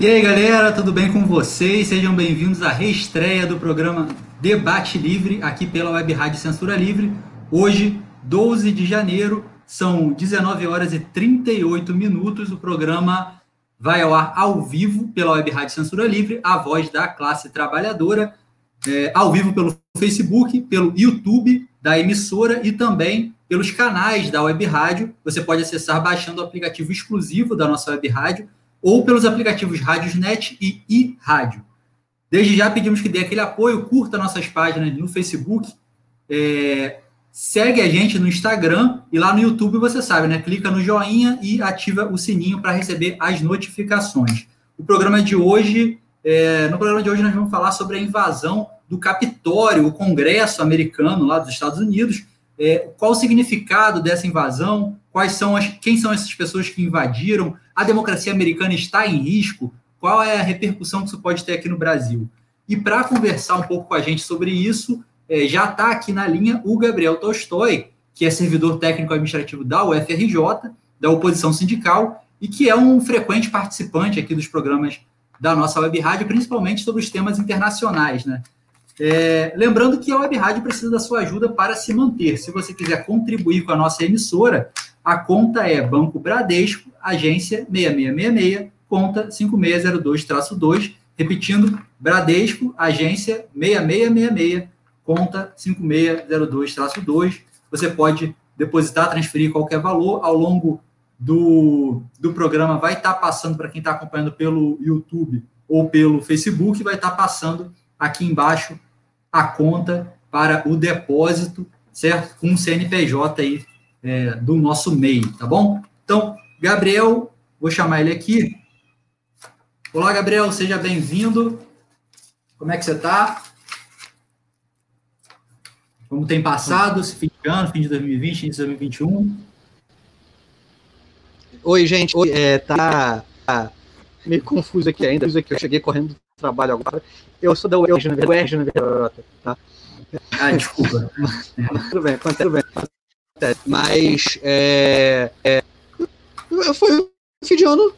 E aí galera, tudo bem com vocês? Sejam bem-vindos à reestreia do programa Debate Livre, aqui pela Web Rádio Censura Livre. Hoje, 12 de janeiro, são 19 horas e 38 minutos. O programa vai ao ar ao vivo pela Web Rádio Censura Livre, a voz da classe trabalhadora, é, ao vivo pelo Facebook, pelo YouTube da emissora e também pelos canais da Web Rádio. Você pode acessar baixando o aplicativo exclusivo da nossa Web Rádio ou pelos aplicativos Rádiosnet e iRádio. Desde já pedimos que dê aquele apoio, curta nossas páginas no Facebook, é, segue a gente no Instagram e lá no YouTube você sabe, né? Clica no joinha e ativa o sininho para receber as notificações. O programa de hoje, é, no programa de hoje nós vamos falar sobre a invasão do Capitório, o Congresso americano lá dos Estados Unidos. É, qual o significado dessa invasão? Quais são as, quem são essas pessoas que invadiram? A democracia americana está em risco? Qual é a repercussão que isso pode ter aqui no Brasil? E para conversar um pouco com a gente sobre isso, é, já está aqui na linha o Gabriel Tolstói, que é servidor técnico administrativo da UFRJ, da oposição sindical, e que é um frequente participante aqui dos programas da nossa web rádio, principalmente sobre os temas internacionais. Né? É, lembrando que a web rádio precisa da sua ajuda para se manter. Se você quiser contribuir com a nossa emissora, a conta é Banco Bradesco, agência 6666, conta 5602-2, repetindo, Bradesco, agência 6666, conta 5602-2. Você pode depositar, transferir qualquer valor ao longo do, do programa, vai estar passando para quem está acompanhando pelo YouTube ou pelo Facebook, vai estar passando aqui embaixo a conta para o depósito, certo? Com o CNPJ aí é, do nosso MEI, tá bom? Então, Gabriel, vou chamar ele aqui. Olá, Gabriel, seja bem-vindo. Como é que você está? Como tem passado esse fim de ano, fim de 2020, início de 2021? Oi, gente. Oi, é, tá, tá meio confuso aqui ainda. Eu cheguei correndo do trabalho agora. Eu sou da UERJ, na verdade, tá? Ah, desculpa. tudo bem, acontece, tudo bem. Mas é, é, foi um fim de ano,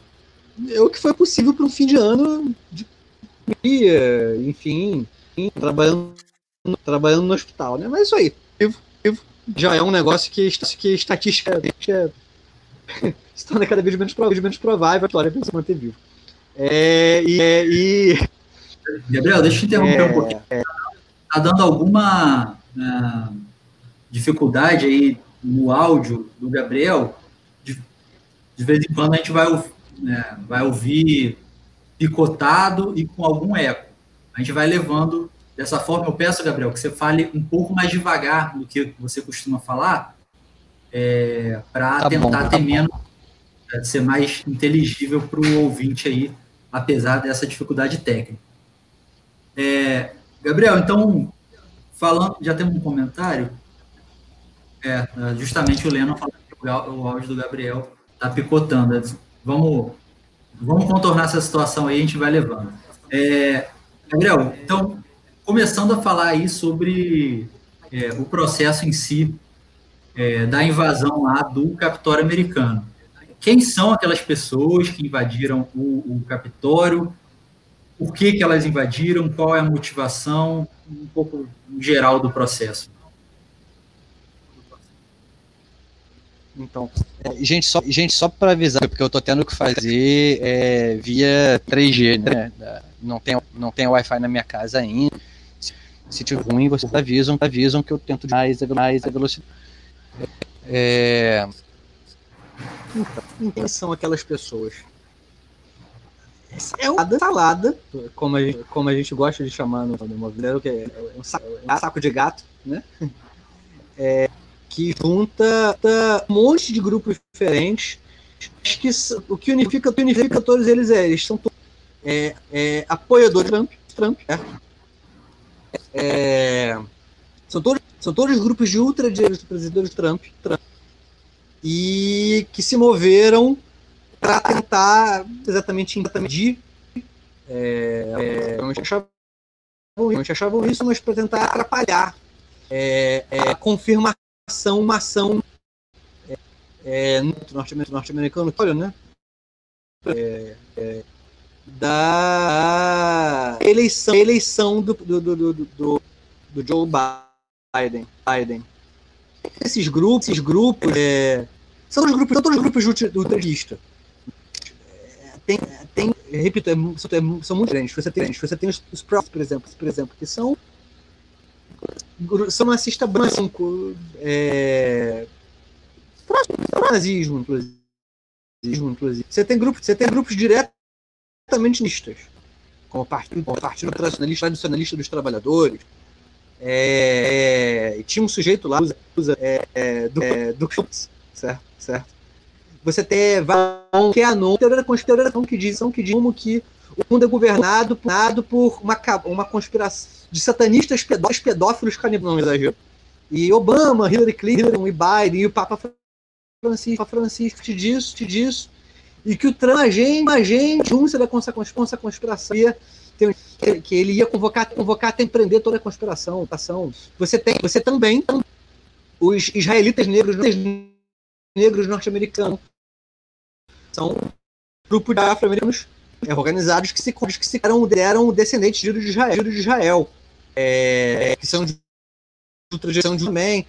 é o que foi possível para um fim de ano de enfim, trabalhando, trabalhando no hospital, né? Mas isso aí, já é um negócio que, que estatisticamente é, se torna cada vez menos, menos provável a história se manter vivo. É, e, é, e, Gabriel, deixa eu te interromper é, um pouquinho. Está dando alguma uh, dificuldade aí no áudio do Gabriel, de, de vez em quando a gente vai, né, vai ouvir picotado e com algum eco. A gente vai levando dessa forma. Eu peço, Gabriel, que você fale um pouco mais devagar do que você costuma falar, é, para tá tentar bom, tá ter menos, é, ser mais inteligível para o ouvinte aí, apesar dessa dificuldade técnica. É, Gabriel, então, falando, já temos um comentário? É, justamente o Leno falando que o áudio do Gabriel está picotando. Vamos, vamos contornar essa situação aí, a gente vai levando. É, Gabriel, então, começando a falar aí sobre é, o processo em si é, da invasão lá do Capitório americano. Quem são aquelas pessoas que invadiram o, o Capitório? Por que, que elas invadiram? Qual é a motivação? Um pouco geral do processo. Então, é, gente, só, gente, só para avisar, porque eu tô tendo que fazer é, via 3G, né? Não tem, não tem Wi-Fi na minha casa ainda. Se, se tiver ruim, vocês avisam, avisam que eu tento mais a, mais a velocidade. É... Então, quem são aquelas pessoas? É uma salada, como a gente, como a gente gosta de chamar no, no movimento, que é um saco, um saco de gato, né? É, que junta um monte de grupos diferentes. Acho que o que unifica, unifica todos eles é, eles são é, é, apoiadores de Trump, Trump é, são, todos, são todos grupos de ultradireitos do presidente Trump, Trump e que se moveram para tentar exatamente impedir é, é, achavam isso, mas para tentar atrapalhar é, é, a confirmação ação, uma ação é, é norte-americano, olha, né? É, é, da eleição, eleição do, do, do, do, do Joe Biden. Biden. Esses grupos, esses grupos é, são os grupos, são todos os grupos ultralista. Tem, tem, repito, é, são, são muito grandes. Você tem, você tem os, os Props, por exemplo, por exemplo, que são são nazista branco, é, nazismo, inclusive. Você tem grupos, você tem grupos diretamente nistas, como o Partido, como o partido tradicionalista, tradicionalista dos Trabalhadores. É, é, tinha um sujeito lá, usa, é, é, do, é, do certo, certo. Você tem Valon, que é a teoria da conspiração que diz, que diz como que o mundo é governado por uma, uma conspiração de satanistas pedófilos, pedófilos canibais, não exagero. E Obama, Hillary Clinton e Biden e o Papa Francisco, Francisco te disso, te disso, e que o Trump, agente, agente, junto da conspiração, que ele ia convocar, convocar até empreender toda a conspiração. Ação. Você tem, você também os israelitas negros, negros norte-americanos são um grupo de afro-americanos é, organizados que se que se eram, eram descendentes de Israel, de Israel é, que são de tradição de também.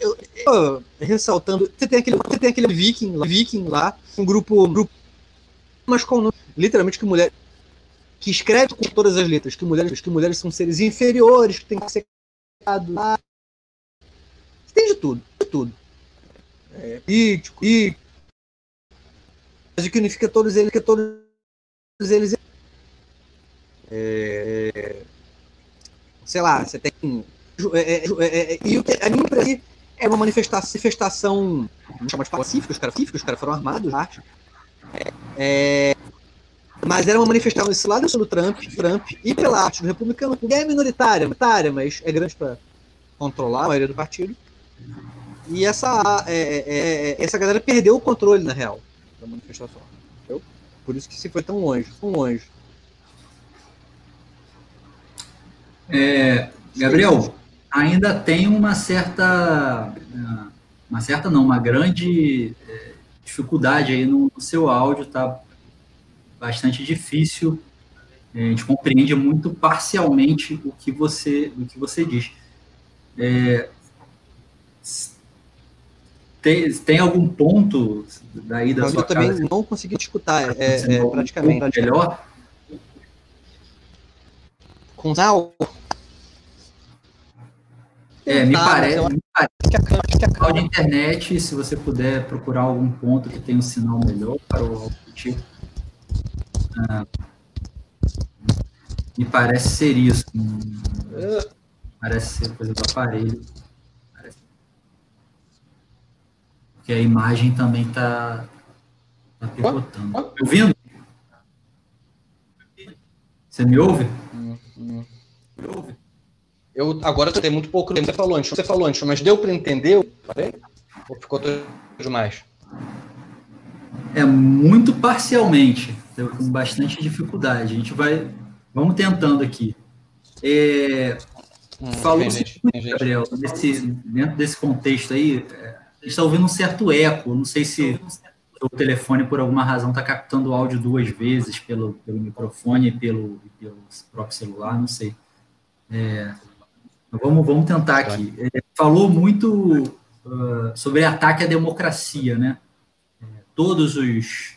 Eu, eu, ressaltando, você tem aquele, você tem aquele viking, viking lá, um grupo, um grupo mas com literalmente que mulher que escreve com todas as letras que mulheres, que mulheres são seres inferiores, que tem que ser lá. Tem de tudo, de tudo. É, político, e mas o que unifica todos eles, que todos eles é, sei lá, você tem. É, é, é, é e a minha impressão é uma manifestação, vamos chamar de pacífica, os caras os caras foram armados, acho. É, mas era uma manifestação desse lado do Trump, Trump e pela arte do republicano, que é minoritária, minoritária, mas é grande para controlar a maioria do partido. E essa, é, é, essa galera perdeu o controle, na real, da manifestação. Entendeu? Por isso que se foi tão longe, tão longe. É, Gabriel, ainda tem uma certa, uma certa não, uma grande é, dificuldade aí no, seu áudio, tá bastante difícil. É, a gente compreende muito parcialmente o que você, o que você diz. É, tem, tem algum ponto daí da eu sua também casa? não consegui te escutar, é, é, praticamente. Melhor? Com sal? É, me parece, me parece que a de internet, se você puder procurar algum ponto que tenha um sinal melhor para o objetivo. Ah, me parece ser isso. Parece ser coisa do aparelho. Parece. Porque a imagem também está tá picotando. Tá me ouvindo? Você me ouve? Me ouve? Eu agora eu tenho muito pouco tempo. Você falou antes, você falou antes, mas deu para entender? Falei? Ou ficou tudo demais? É muito parcialmente, deu com bastante dificuldade. A gente vai, vamos tentando aqui. É, hum, falou gente, muito, Gabriel, nesse, dentro desse contexto aí, é, a gente está ouvindo um certo eco. Não sei se o telefone, por alguma razão, está captando o áudio duas vezes pelo, pelo microfone e pelo, pelo próprio celular, não sei. É, Vamos, vamos tentar aqui. É, falou muito uh, sobre ataque à democracia, né? É, todos os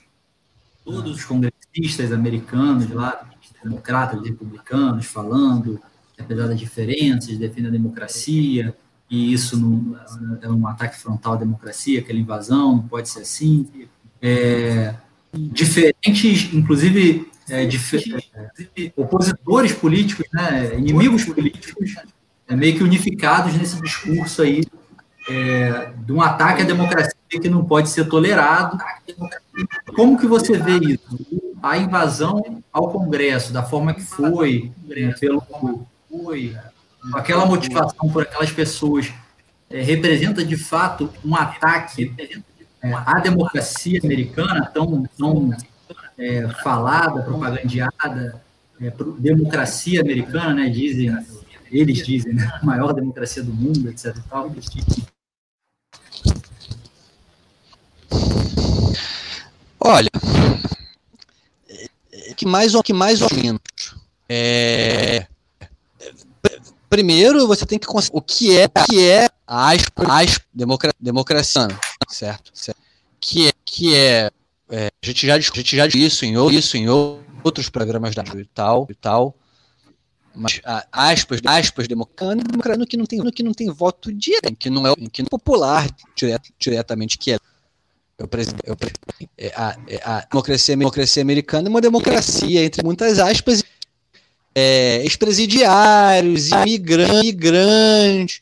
todos os congressistas americanos lá, democratas, republicanos, falando que apesar das diferenças, defende a democracia, e isso não, é um ataque frontal à democracia, aquela invasão, não pode ser assim. É, diferentes, inclusive, é, dif é, opositores políticos, né, inimigos políticos, é, meio que unificados nesse discurso aí é, de um ataque à democracia que não pode ser tolerado. Como que você vê isso? A invasão ao Congresso, da forma que foi, pelo foi, aquela motivação por aquelas pessoas, é, representa de fato um ataque é, à democracia americana tão, tão é, falada, propagandeada, é, democracia americana, né, dizem eles dizem, né? A maior democracia do mundo, etc. Tal, eles dizem. Olha, que mais ou que mais ou menos. É, primeiro você tem que o que é o que é a democra, democracia, certo? certo? Que é que é, é, a gente já a gente já disse isso em isso em outros programas da e tal e tal. Mas aspas, aspas democrano que não tem que não tem voto direto, que não é que não é popular direto, diretamente que é eu, eu, é, a, é, a, democracia, democracia americana é uma democracia, entre muitas aspas, é, ex-presidiários, imigrantes,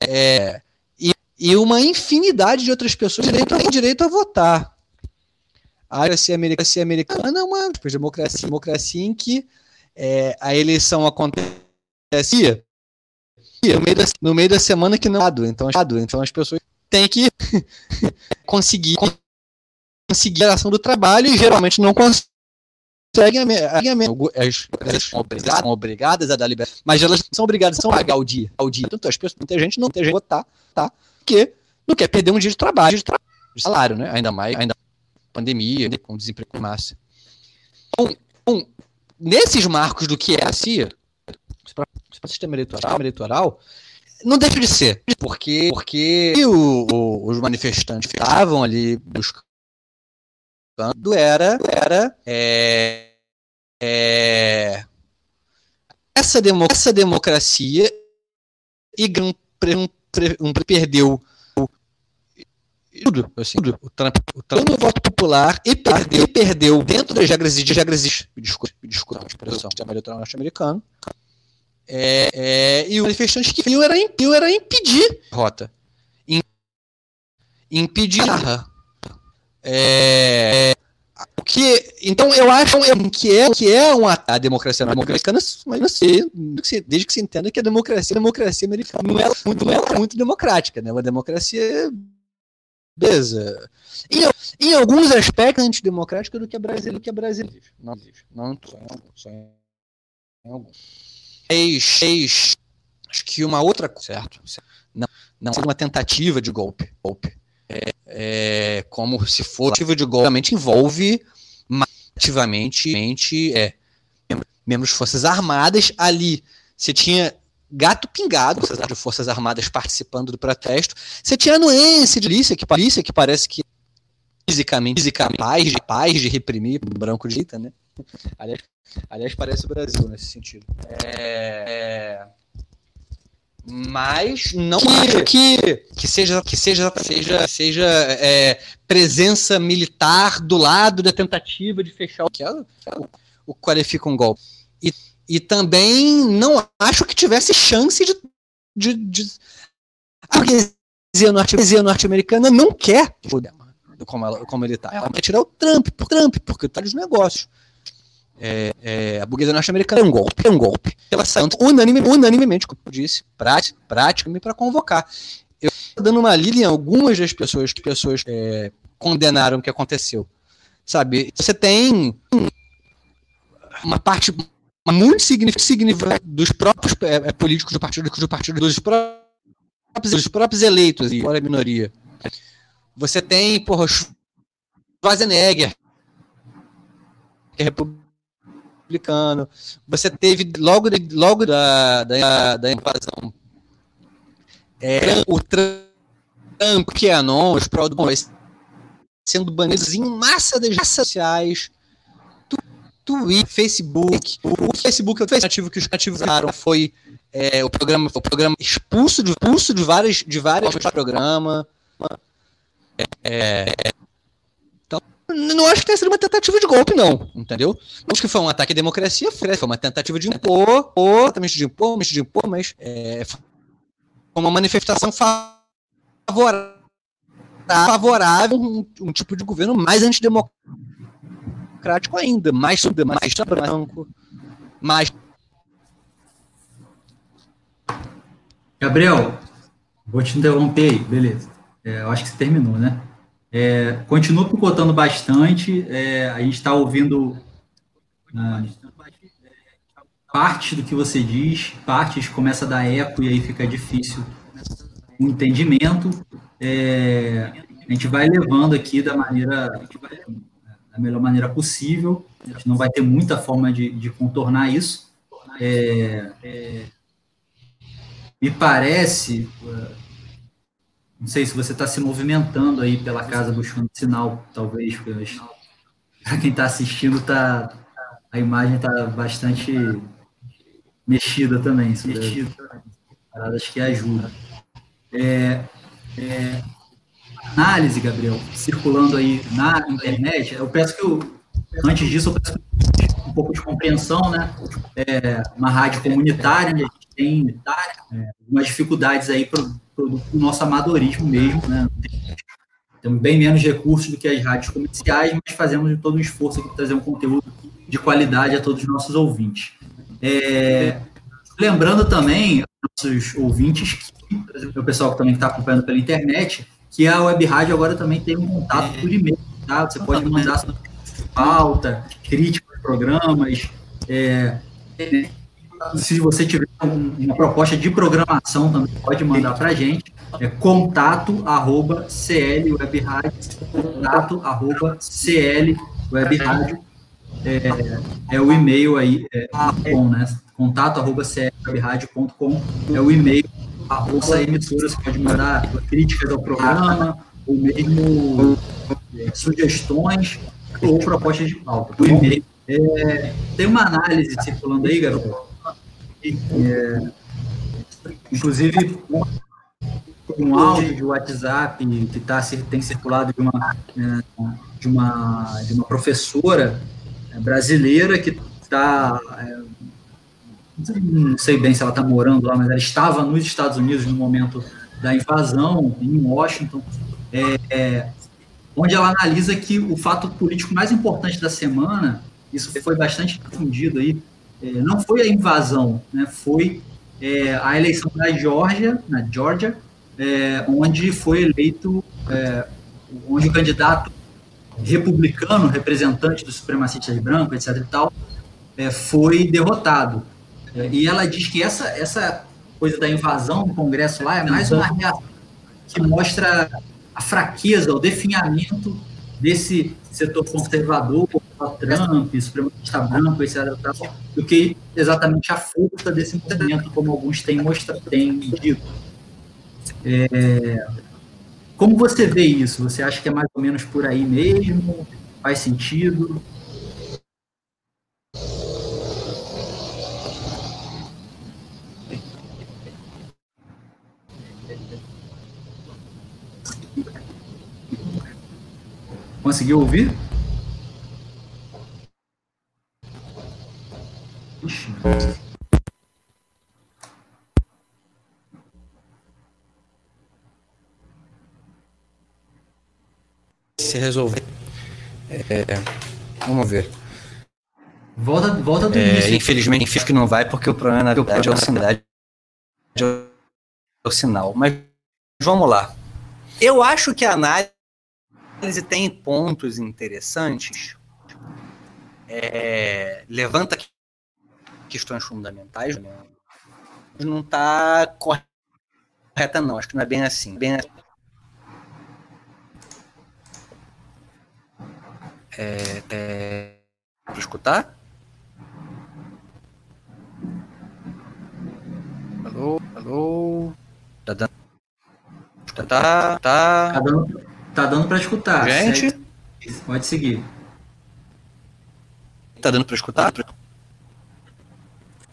é, e, e, uma infinidade de outras pessoas têm direito a votar. A democracia americana, é uma democracia, democracia em que é, a eleição acontece no meio, da, no meio da semana que não é então, então as pessoas têm que conseguir conseguir a ação do trabalho e geralmente não conseguem as empresas são obrigadas a dar liberdade, mas elas são obrigadas a pagar o dia, ao dia. Tanto as pessoas, muita gente não tem gente votar, tá? Porque não quer perder um dia de trabalho, de, de salário, né? Ainda mais, ainda pandemia, com desemprego então, nesses marcos do que é a CIA, para sistema eleitoral, eleitoral, não deixa de ser, porque, porque o, o, os manifestantes estavam ali buscando era, era é, é, essa, demo, essa democracia e um, um, um perdeu tudo, assim, tudo. O Trump, o Trump no voto popular e perdeu, e perdeu dentro das regras de regras desculpa, desculpa, expressão sistema eleitoral norte-americano. É, é, e o manifestante que viu era, era impedir rota. Impedir é, o que, então eu acho que é que é uma a democracia americana, mas não sei, desde que se entenda que a democracia, a democracia americana não é muito, não é muito democrática, né? Uma democracia beleza. Em, em alguns aspectos antidemocrática do que a Brasil, do que a Brasil. Não existe. Não só em alguns. Só em alguns. Acho que uma outra coisa, certo? Não, não uma tentativa de golpe. golpe. É, é, como se for tentativa de golpe, realmente envolve ativamente é, membros de forças armadas ali. Você tinha gato pingado, de Forças Armadas participando do protesto. Você tinha anuência de polícia, que, polícia, que parece que fisicamente, fisicamente capaz, de, capaz de reprimir branco de direita, né? Aliás, aliás, parece o Brasil nesse sentido. É, é, mas não acho que, que seja que seja seja seja é, presença militar do lado da tentativa de fechar o que é o, o qualifica um golpe. E e também não acho que tivesse chance de. de, de... A burguesia norte-americana norte não quer como, ela, como ele está. Ela quer tirar o Trump, por Trump, porque está dos negócios. É, é, a burguesia norte-americana é um golpe, é um golpe. Ela saiu unanime, unanimemente, como eu disse, prática, prática para convocar. Eu estou dando uma lida em algumas das pessoas que pessoas é, condenaram o que aconteceu. Sabe, você tem uma parte muito significante dos próprios é, é, políticos do partido, do partido dos próprios, dos próprios eleitos, e fora a minoria. Você tem, porra, Schwarzenegger, que é republicano. Você teve, logo, logo da, da, da invasão, é, o Trump, que é anon, os pró sendo banidos em massa das redes sociais Twitter, Facebook. O Facebook, o ativo que os ativaram foi é, o programa, o programa expulso de, expulso de vários, de vários programas. É, é, então, não acho que tenha sido uma tentativa de golpe, não, entendeu? Acho que foi um ataque à democracia, foi uma tentativa de impor, exatamente de impor, de impor, mas é, foi uma manifestação favorável, favorável um, um tipo de governo mais antidemocrático democrático ainda, mais mais branco, mais. Gabriel, vou te interromper aí, beleza. É, eu acho que você terminou, né? É, continua picotando bastante, é, a gente está ouvindo ah, parte do que você diz, partes começa a dar eco e aí fica difícil o entendimento. É, a gente vai levando aqui da maneira da melhor maneira possível. a gente não vai ter muita forma de, de contornar isso. É, é, me parece, não sei se você está se movimentando aí pela casa buscando sinal, talvez, para quem está assistindo, tá, a imagem está bastante mexida também. Mexida. Acho que ajuda. É, é, análise, Gabriel, circulando aí na internet, eu peço que, eu, antes disso, eu peço um pouco de compreensão, né? É, uma rádio comunitária, né? a gente tem é, algumas dificuldades aí para o nosso amadorismo mesmo, né? Temos bem menos recursos do que as rádios comerciais, mas fazemos todo um esforço para trazer um conteúdo de qualidade a todos os nossos ouvintes. É, lembrando também, nossos ouvintes, que, o pessoal que também está acompanhando pela internet, que a Web Rádio agora também tem um contato por e-mail, tá? Você pode mandar sua pauta, crítica aos programas, é, se você tiver uma proposta de programação também pode mandar para a gente, é contato arroba clwebradio, contato arroba clwebradio, é, é o e-mail aí, é, com, né? contato arroba clwebradio.com é o e-mail ouça emissora, você pode mandar críticas ao programa, ou mesmo é, sugestões ou propostas de pauta. E-mail. É, tem uma análise circulando aí, garoto. É, inclusive, um áudio de WhatsApp que tá, tem circulado de uma, é, de uma, de uma professora é, brasileira que está não sei bem se ela está morando lá, mas ela estava nos Estados Unidos no momento da invasão, em Washington, é, é, onde ela analisa que o fato político mais importante da semana, isso foi bastante difundido aí, é, não foi a invasão, né, foi é, a eleição da Georgia, na Georgia, é, onde foi eleito, é, onde o candidato republicano, representante dos supremacistas brancos, etc. e tal, foi derrotado. E ela diz que essa, essa coisa da invasão no Congresso lá é mais uma reação que mostra a fraqueza, o definhamento desse setor conservador, Trump, supremacista branco, etc., do que exatamente a força desse movimento, como alguns têm mostrado, têm dito. É, como você vê isso? Você acha que é mais ou menos por aí mesmo? Faz sentido? Conseguiu ouvir? Ixi. Se resolver. É, vamos ver. Volta, volta do é, início. Infelizmente, infelizmente que não vai, porque o problema na verdade é o sinal. É o sinal. Mas vamos lá. Eu acho que a análise análise tem pontos interessantes, é, levanta questões fundamentais, né? não está correta não, acho que não é bem assim. Bem assim. É, é, para escutar? Alô, alô, tá dando, tá, tá, tá dando, Tá dando para escutar. Gente? Segue. Pode seguir. Tá dando para escutar?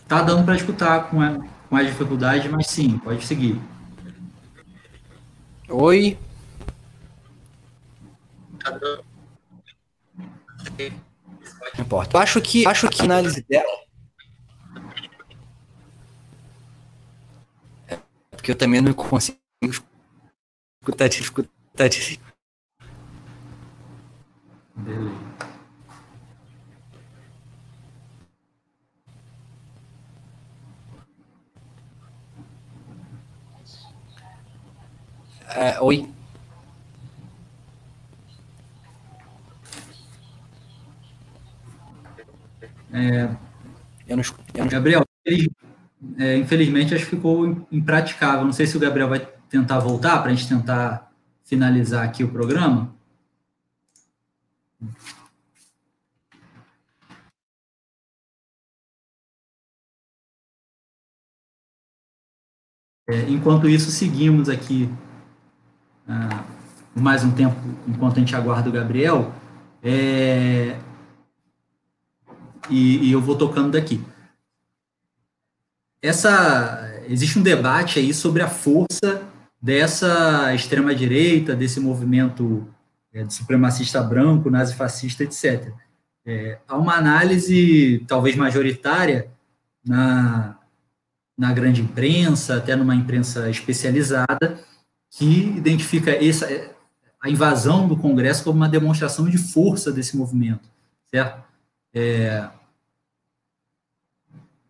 Tá dando para escutar com, a, com as dificuldades, mas sim, pode seguir. Oi. Não importa. Eu acho que acho que a análise dela é porque eu também não consigo escutar, escutar Beleza. É, oi. É, eu não, eu não... Gabriel, é, infelizmente acho que ficou impraticável. Não sei se o Gabriel vai tentar voltar para a gente tentar finalizar aqui o programa. É, enquanto isso, seguimos aqui ah, mais um tempo, enquanto a gente aguarda o Gabriel, é, e, e, eu vou tocando daqui. Essa, existe um debate aí sobre a força dessa extrema-direita, desse movimento é, de supremacista branco, nazifascista, etc. É, há uma análise, talvez majoritária, na, na grande imprensa, até numa imprensa especializada, que identifica essa, a invasão do Congresso como uma demonstração de força desse movimento, certo? É,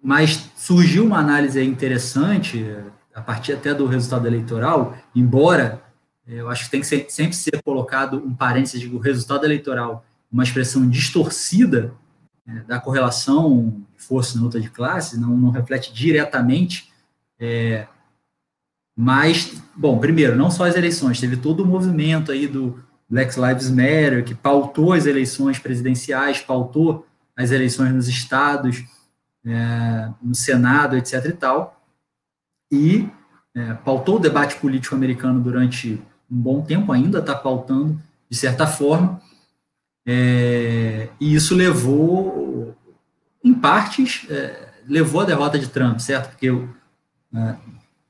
mas surgiu uma análise interessante, a partir até do resultado eleitoral, embora é, eu acho que tem que ser, sempre ser colocado um parênteses de o resultado eleitoral, uma expressão distorcida é, da correlação de força na luta de classe, não, não reflete diretamente, é, mas, bom, primeiro, não só as eleições, teve todo o movimento aí do Black Lives Matter, que pautou as eleições presidenciais, pautou as eleições nos estados, é, no Senado, etc. e tal, e é, pautou o debate político americano durante um bom tempo, ainda está pautando, de certa forma, é, e isso levou, em partes, é, levou à derrota de Trump, certo? Porque, é,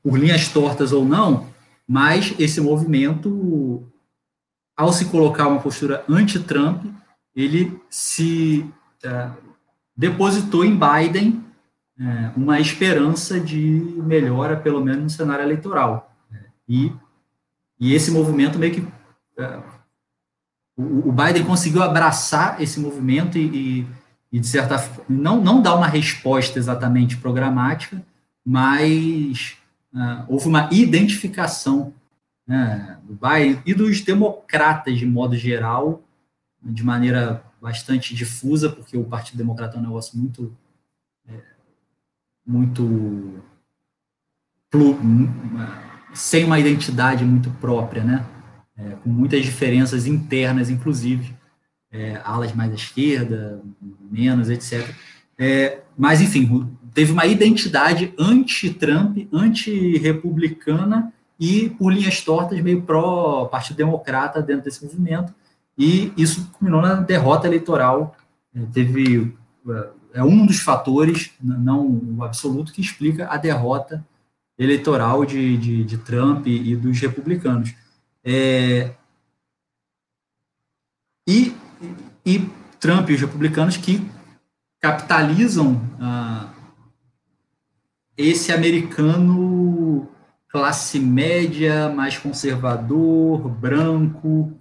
por linhas tortas ou não, mas esse movimento, ao se colocar uma postura anti-Trump, ele se é, depositou em Biden é, uma esperança de melhora, pelo menos no cenário eleitoral. E, e esse movimento meio que. É, o, Biden conseguiu abraçar esse movimento e, e, e de certa forma, não, não dar uma resposta exatamente programática, mas uh, houve uma identificação né, do Biden e dos democratas, de modo geral, de maneira bastante difusa, porque o Partido Democrata é um negócio muito. É, muito. Sem uma identidade muito própria, né? É, com muitas diferenças internas, inclusive, é, alas mais à esquerda, menos, etc. É, mas, enfim, teve uma identidade anti-Trump, anti-republicana e, por linhas tortas, meio pró-Partido Democrata dentro desse movimento, e isso culminou na derrota eleitoral. É, teve é, é um dos fatores, não o absoluto, que explica a derrota eleitoral de, de, de Trump e dos republicanos. É, e, e Trump e os republicanos que capitalizam ah, esse americano classe média, mais conservador, branco,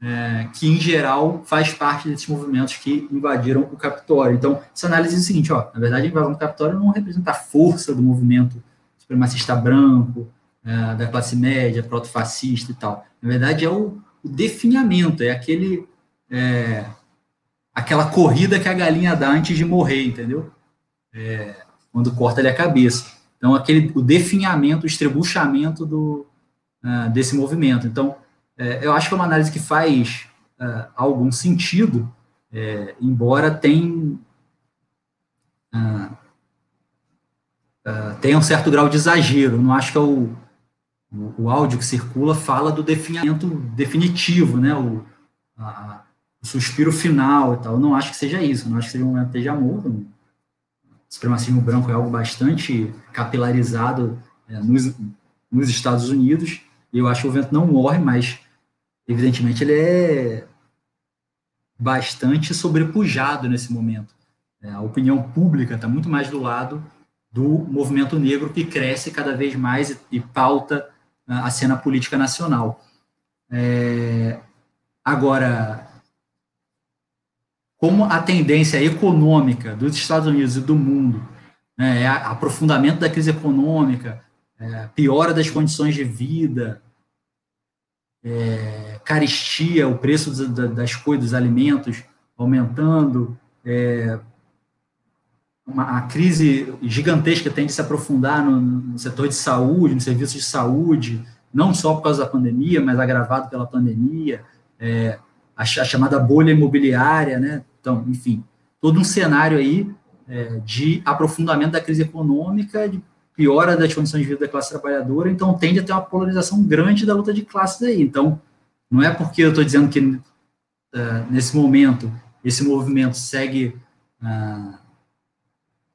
é, que em geral faz parte desses movimentos que invadiram o Capitólio. Então, essa análise é o seguinte: ó, na verdade, a invasão do Capitólio não representa a força do movimento supremacista branco, é, da classe média, proto-fascista e tal. Na verdade, é o, o definhamento, é aquele. É, aquela corrida que a galinha dá antes de morrer, entendeu? É, quando corta a cabeça. Então, aquele, o definhamento, o estrebuchamento do, uh, desse movimento. Então, é, eu acho que é uma análise que faz uh, algum sentido, embora tem, uh, uh, tenha um certo grau de exagero. Não acho que é o, o, o, áudio que circula fala do definimento definitivo, né? O, a, o suspiro final e tal. Não acho que seja isso. Não acho que seja um momento de amor. O supremacismo branco é algo bastante capilarizado é, nos, nos Estados Unidos. E eu acho que o vento não morre, mas evidentemente, ele é bastante sobrepujado nesse momento. É, a opinião pública está muito mais do lado do movimento negro que cresce cada vez mais e, e pauta a, a cena política nacional. É, agora, como a tendência econômica dos Estados Unidos e do mundo né, é aprofundamento da crise econômica, é, piora das condições de vida, é, caristia, o preço das coisas, dos alimentos aumentando, é, uma, a crise gigantesca tende a se aprofundar no, no, setor de saúde, no serviço de saúde, não só por causa da pandemia, mas agravado pela pandemia, é, a, a, chamada bolha imobiliária, né? Então, enfim, todo um cenário aí é, de aprofundamento da crise econômica, de piora das condições de vida da classe trabalhadora, então tende a ter uma polarização grande da luta de classes aí. Então, não é porque eu estou dizendo que uh, nesse momento esse movimento segue uh,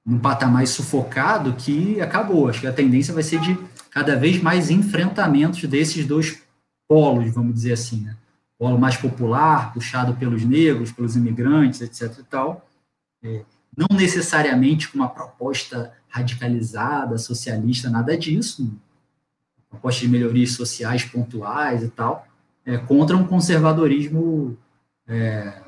num patamar sufocado que acabou. Acho que a tendência vai ser de cada vez mais enfrentamentos desses dois polos, vamos dizer assim, né? polo mais popular, puxado pelos negros, pelos imigrantes, etc. e tal, é, não necessariamente com uma proposta radicalizada, socialista, nada disso, proposta de melhorias sociais pontuais e tal, é, contra um conservadorismo é,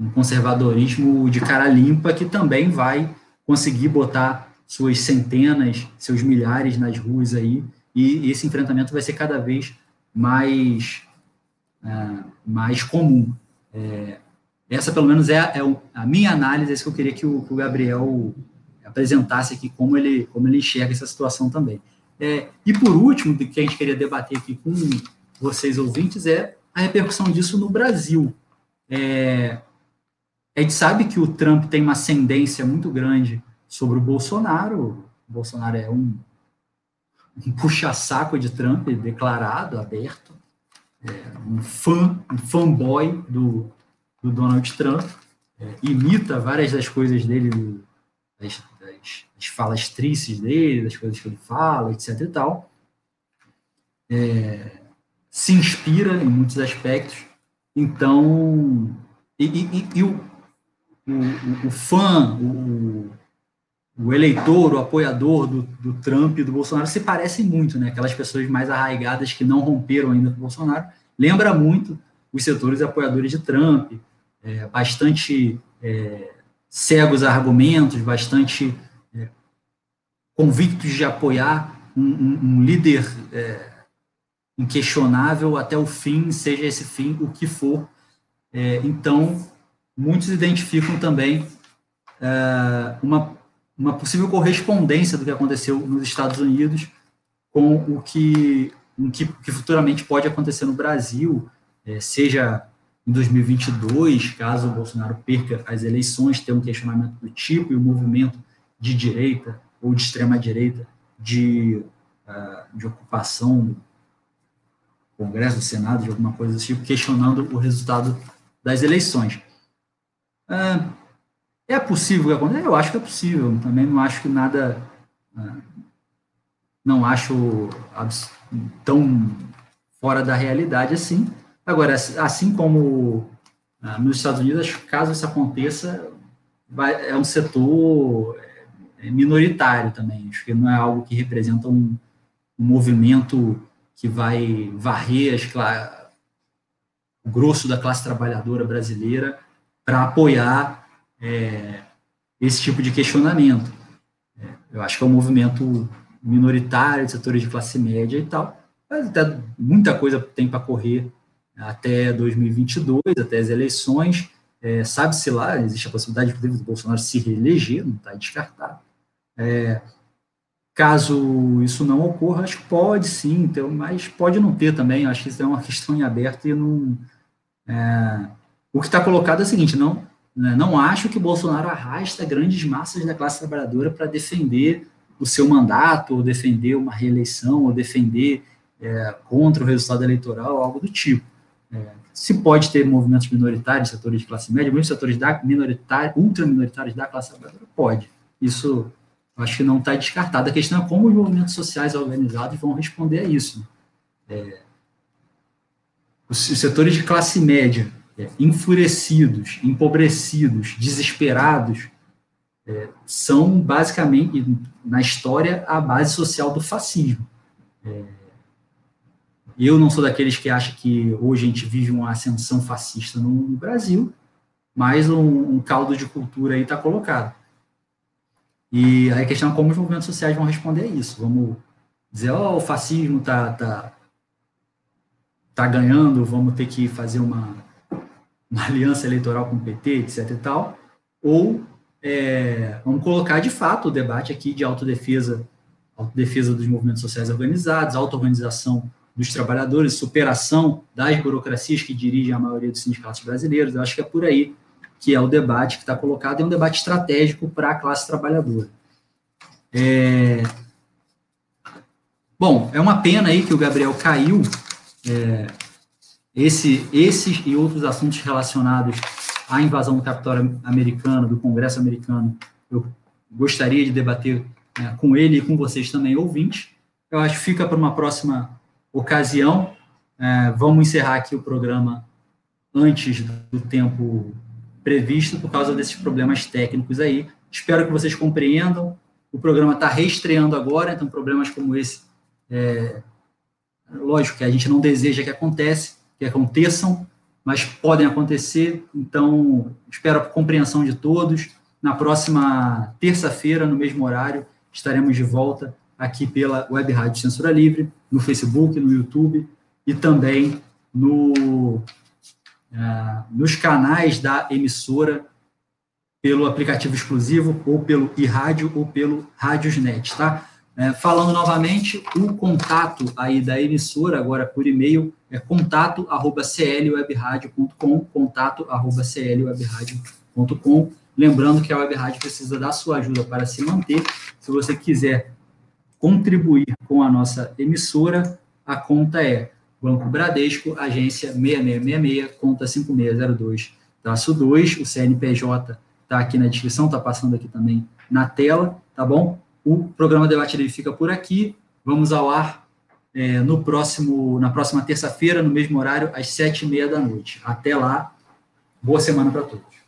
um conservadorismo de cara limpa que também vai conseguir botar suas centenas, seus milhares nas ruas aí, e esse enfrentamento vai ser cada vez mais, é, mais comum. É, essa, pelo menos, é, é, a minha análise, é isso que eu queria que o, que o, Gabriel apresentasse aqui, como ele, como ele enxerga essa situação também. É, e, por último, que a gente queria debater aqui com vocês ouvintes, é a repercussão disso no Brasil. É, a gente sabe que o Trump tem uma ascendência muito grande sobre o Bolsonaro. O Bolsonaro é um um puxa-saco de Trump declarado, aberto, é, um fã, um fanboy do, do Donald Trump, é, imita várias das coisas dele, das, das, das falastrices dele, das coisas que ele fala, etc e tal. É, se inspira em muitos aspectos. Então, e, e, e o, o, o, fã, o, o eleitor, o apoiador do, do Trump e do Bolsonaro se parecem muito, né? Aquelas pessoas mais arraigadas que não romperam ainda com o Bolsonaro, lembra muito os setores apoiadores de Trump, é, bastante é, cegos a argumentos, bastante é, convictos de apoiar um, um, um líder é, inquestionável até o fim, seja esse fim o que for. É, então, muitos identificam também é, uma uma possível correspondência do que aconteceu nos Estados Unidos com o que, o que, que futuramente pode acontecer no Brasil, é, seja em 2022, caso o Bolsonaro perca as eleições, ter um questionamento do tipo e o movimento de direita ou de extrema direita de, uh, de ocupação do Congresso, do Senado, de alguma coisa desse tipo, questionando o resultado das eleições. Uh, é possível que aconteça? Eu acho que é possível. Também não acho que nada. Né, não acho tão fora da realidade assim. Agora, assim como ah, nos Estados Unidos, caso isso aconteça, é um setor é, minoritário também. Acho que não é algo que representa um, um movimento que vai varrer o grosso da classe trabalhadora brasileira para apoiar é, esse tipo de questionamento. É, eu acho que é um movimento minoritário de setores de classe média e tal. Mas até muita coisa tem para correr até 2022, até as eleições. É, Sabe-se lá, existe a possibilidade do Bolsonaro se reeleger, não está descartado. É, caso isso não ocorra, acho que pode sim, então, mas pode não ter também. Acho que isso é uma questão em aberto e não. É, o que está colocado é o seguinte: não, né? Não acho que Bolsonaro arrasta grandes massas da classe trabalhadora para defender o seu mandato, ou defender uma reeleição, ou defender é, contra o resultado eleitoral, algo do tipo. É, se pode ter movimentos minoritários, setores de classe média, muitos setores da ultraminoritários da classe trabalhadora, pode. Isso acho que não está descartado. A questão é como os movimentos sociais organizados vão responder a isso. É, os, setores de classe média enfurecidos, empobrecidos, desesperados, é, são basicamente, na história, a base social do fascismo. É, eu não sou daqueles que acham que hoje a gente vive uma ascensão fascista no, no Brasil, mas um, um, caldo de cultura aí está colocado. E aí a questão é como os movimentos sociais vão responder a isso. Vamos dizer, ó, oh, o fascismo está tá, tá ganhando, vamos ter que fazer uma uma aliança eleitoral com o PT, etc e tal, ou é, vamos colocar de fato o debate aqui de autodefesa, autodefesa dos movimentos sociais organizados, auto-organização dos trabalhadores, superação das burocracias que dirigem a maioria dos sindicatos brasileiros. Eu acho que é por aí que é o debate que está colocado, é um debate estratégico para a classe trabalhadora. É... Bom, é uma pena aí que o Gabriel caiu. É... Esse, esses e outros assuntos relacionados à invasão do Capitólio americano, do Congresso americano, eu gostaria de debater é, com ele e com vocês também, ouvintes. Eu acho que fica para uma próxima ocasião. É, vamos encerrar aqui o programa antes do tempo previsto por causa desses problemas técnicos aí. Espero que vocês compreendam. O programa está reestreando agora, então problemas como esse, é, lógico que a gente não deseja que acontece, que aconteçam, mas podem acontecer. Então espero a compreensão de todos. Na próxima terça-feira, no mesmo horário, estaremos de volta aqui pela Web Rádio Censura Livre, no Facebook, no YouTube e também no uh, nos canais da emissora pelo aplicativo exclusivo ou pelo iRádio ou pelo Rádiosnet, tá? É, falando novamente, o contato aí da emissora, agora por e-mail, é contato arroba clwebradio.com, contato arroba clwebradio.com. Lembrando que a Web Rádio precisa da sua ajuda para se manter. Se você quiser contribuir com a nossa emissora, a conta é Banco Bradesco, agência 6666, conta 5602, traço 2, o CNPJ está aqui na descrição, está passando aqui também na tela, tá bom? O programa Debate Livre fica por aqui, vamos ao ar é, no próximo, na próxima terça-feira, no mesmo horário, às sete e meia da noite. Até lá, boa semana para todos.